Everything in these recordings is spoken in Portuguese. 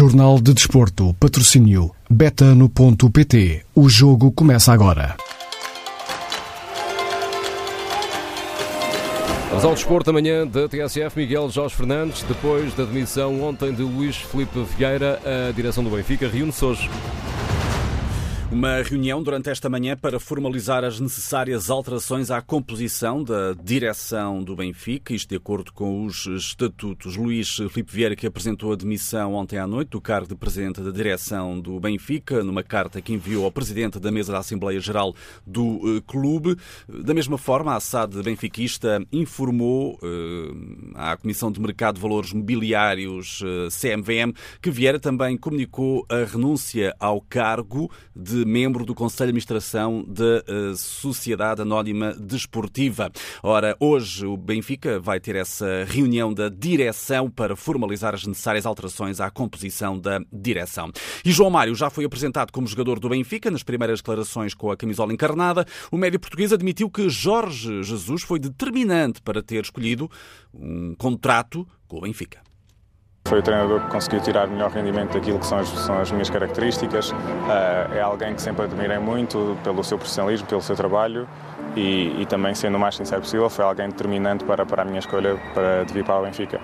Jornal de Desporto, patrocínio betano.pt. O jogo começa agora. Vamos ao desporto amanhã da TSF, Miguel Jorge Fernandes, depois da demissão ontem de Luís Felipe Vieira, a direção do Benfica reúne-se hoje. Uma reunião durante esta manhã para formalizar as necessárias alterações à composição da direção do Benfica, isto de acordo com os estatutos. Luís Filipe Vieira, que apresentou a demissão ontem à noite do cargo de presidente da direção do Benfica, numa carta que enviou ao presidente da mesa da Assembleia Geral do eh, clube. Da mesma forma, a SAD benfiquista informou eh, à Comissão de Mercado de Valores Mobiliários, eh, CMVM, que Vieira também comunicou a renúncia ao cargo de membro do Conselho de Administração da uh, Sociedade Anónima Desportiva. Ora, hoje o Benfica vai ter essa reunião da direção para formalizar as necessárias alterações à composição da direção. E João Mário já foi apresentado como jogador do Benfica nas primeiras declarações com a camisola encarnada. O médio português admitiu que Jorge Jesus foi determinante para ter escolhido um contrato com o Benfica. Foi o treinador que conseguiu tirar o melhor rendimento daquilo que são as, são as minhas características. Uh, é alguém que sempre admirei muito pelo seu profissionalismo, pelo seu trabalho e, e, também, sendo o mais sincero possível, foi alguém determinante para, para a minha escolha para, de vir para o Benfica.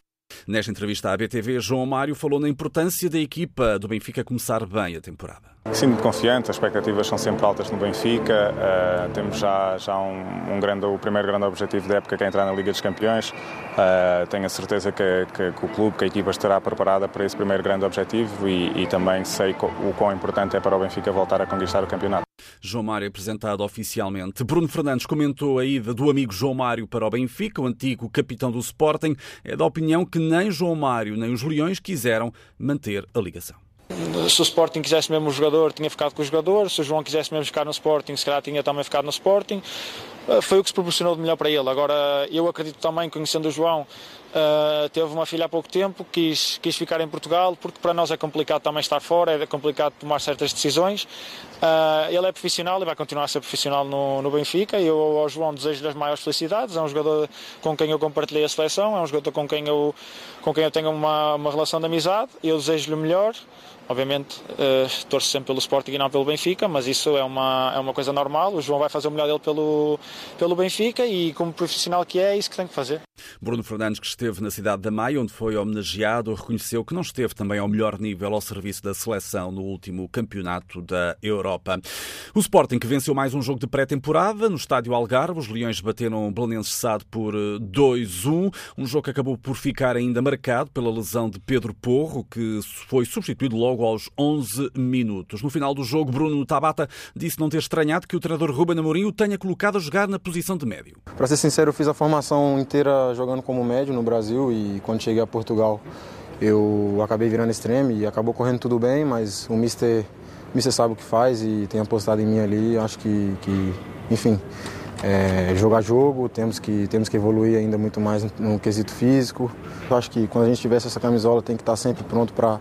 Nesta entrevista à BTV, João Mário falou na importância da equipa do Benfica começar bem a temporada. Sinto-me confiante, as expectativas são sempre altas no Benfica. Uh, temos já, já um, um, grande, o primeiro grande objetivo da época que é entrar na Liga dos Campeões. Uh, tenho a certeza que, que, que, o clube, que a equipa estará preparada para esse primeiro grande objetivo e, e também sei o quão importante é para o Benfica voltar a conquistar o campeonato. João Mário apresentado oficialmente. Bruno Fernandes comentou a ida do amigo João Mário para o Benfica, o antigo capitão do Sporting. É da opinião que nem João Mário nem os Leões quiseram manter a ligação. Se o Sporting quisesse mesmo o jogador, tinha ficado com o jogador. Se o João quisesse mesmo ficar no Sporting, se calhar tinha também ficado no Sporting. Eh, foi o que se proporcionou de melhor para ele. Agora, eu acredito também, conhecendo o João, Uh, teve uma filha há pouco tempo, quis, quis ficar em Portugal, porque para nós é complicado também estar fora, é complicado tomar certas decisões. Uh, ele é profissional e vai continuar a ser profissional no, no Benfica. Eu ao João desejo-lhe as maiores felicidades. É um jogador com quem eu compartilhei a seleção, é um jogador com quem eu, com quem eu tenho uma, uma relação de amizade. Eu desejo-lhe o melhor. Obviamente, uh, torço sempre pelo Sporting e não pelo Benfica, mas isso é uma, é uma coisa normal. O João vai fazer o melhor dele pelo, pelo Benfica e, como profissional que é, é isso que tem que fazer. Bruno Fernandes, que esteve na cidade da Maia, onde foi homenageado, reconheceu que não esteve também ao melhor nível ao serviço da seleção no último campeonato da Europa. O Sporting, que venceu mais um jogo de pré-temporada no estádio Algarve, os Leões bateram o Belenenses Sade por 2-1, eh, um jogo que acabou por ficar ainda marcado pela lesão de Pedro Porro, que foi substituído logo aos 11 minutos. No final do jogo, Bruno Tabata disse não ter estranhado que o treinador Ruben Amorim o tenha colocado a jogar na posição de médio. Para ser sincero, eu fiz a formação inteira jogando como médio no Brasil e quando cheguei a Portugal eu acabei virando extremo e acabou correndo tudo bem, mas o Mister, o Mister sabe o que faz e tem apostado em mim ali. Acho que, que enfim, é, jogar jogo, temos que, temos que evoluir ainda muito mais no, no quesito físico. Eu acho que quando a gente tivesse essa camisola tem que estar sempre pronto para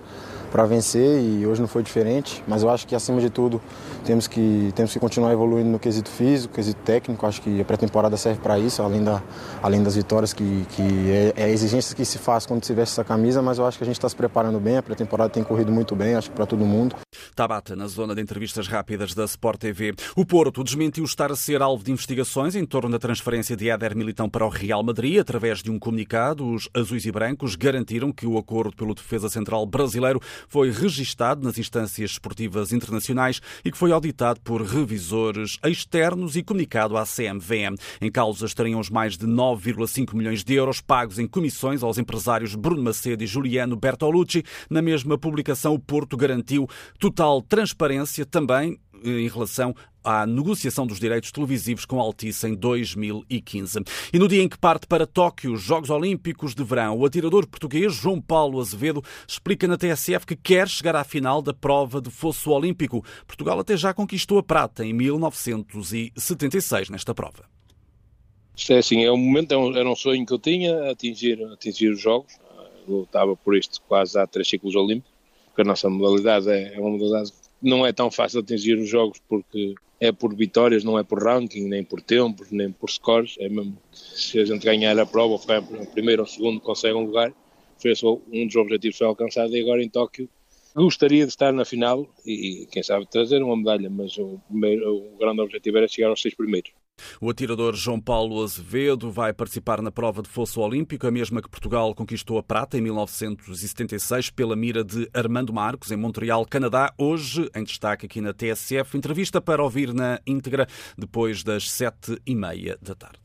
para vencer e hoje não foi diferente, mas eu acho que acima de tudo temos que, temos que continuar evoluindo no quesito físico, quesito técnico, acho que a pré-temporada serve para isso, além, da, além das vitórias que, que é, é a exigência que se faz quando se veste essa camisa, mas eu acho que a gente está se preparando bem, a pré-temporada tem corrido muito bem, acho que para todo mundo. Tabata, na zona de entrevistas rápidas da Sport TV. O Porto desmentiu estar a ser alvo de investigações em torno da transferência de Éder Militão para o Real Madrid. Através de um comunicado, os azuis e brancos garantiram que o acordo pelo defesa central brasileiro foi registado nas instâncias esportivas internacionais e que foi auditado por revisores externos e comunicado à CMVM. Em causa estariam os mais de 9,5 milhões de euros pagos em comissões aos empresários Bruno Macedo e Juliano Bertolucci. Na mesma publicação, o Porto garantiu total transparência também eh, em relação à negociação dos direitos televisivos com a Altice em 2015. E no dia em que parte para Tóquio os Jogos Olímpicos de Verão, o atirador português João Paulo Azevedo explica na TSF que quer chegar à final da prova de fosso olímpico. Portugal até já conquistou a prata em 1976 nesta prova. Isto é assim, é um momento, é era um sonho que eu tinha, atingir, atingir os Jogos. Eu lutava por isto quase há três ciclos olímpicos porque a nossa modalidade é, é uma modalidade que não é tão fácil atingir os jogos porque é por vitórias, não é por ranking, nem por tempos, nem por scores, é mesmo se a gente ganhar a prova, ficar primeiro ou segundo, consegue um lugar, foi esse um dos objetivos foi alcançado e agora em Tóquio gostaria de estar na final e, quem sabe, trazer uma medalha, mas o, primeiro, o grande objetivo era chegar aos seis primeiros. O atirador João Paulo Azevedo vai participar na prova de fosso olímpico, a mesma que Portugal conquistou a prata em 1976 pela mira de Armando Marcos, em Montreal, Canadá. Hoje, em destaque aqui na TSF, entrevista para ouvir na íntegra depois das sete e meia da tarde.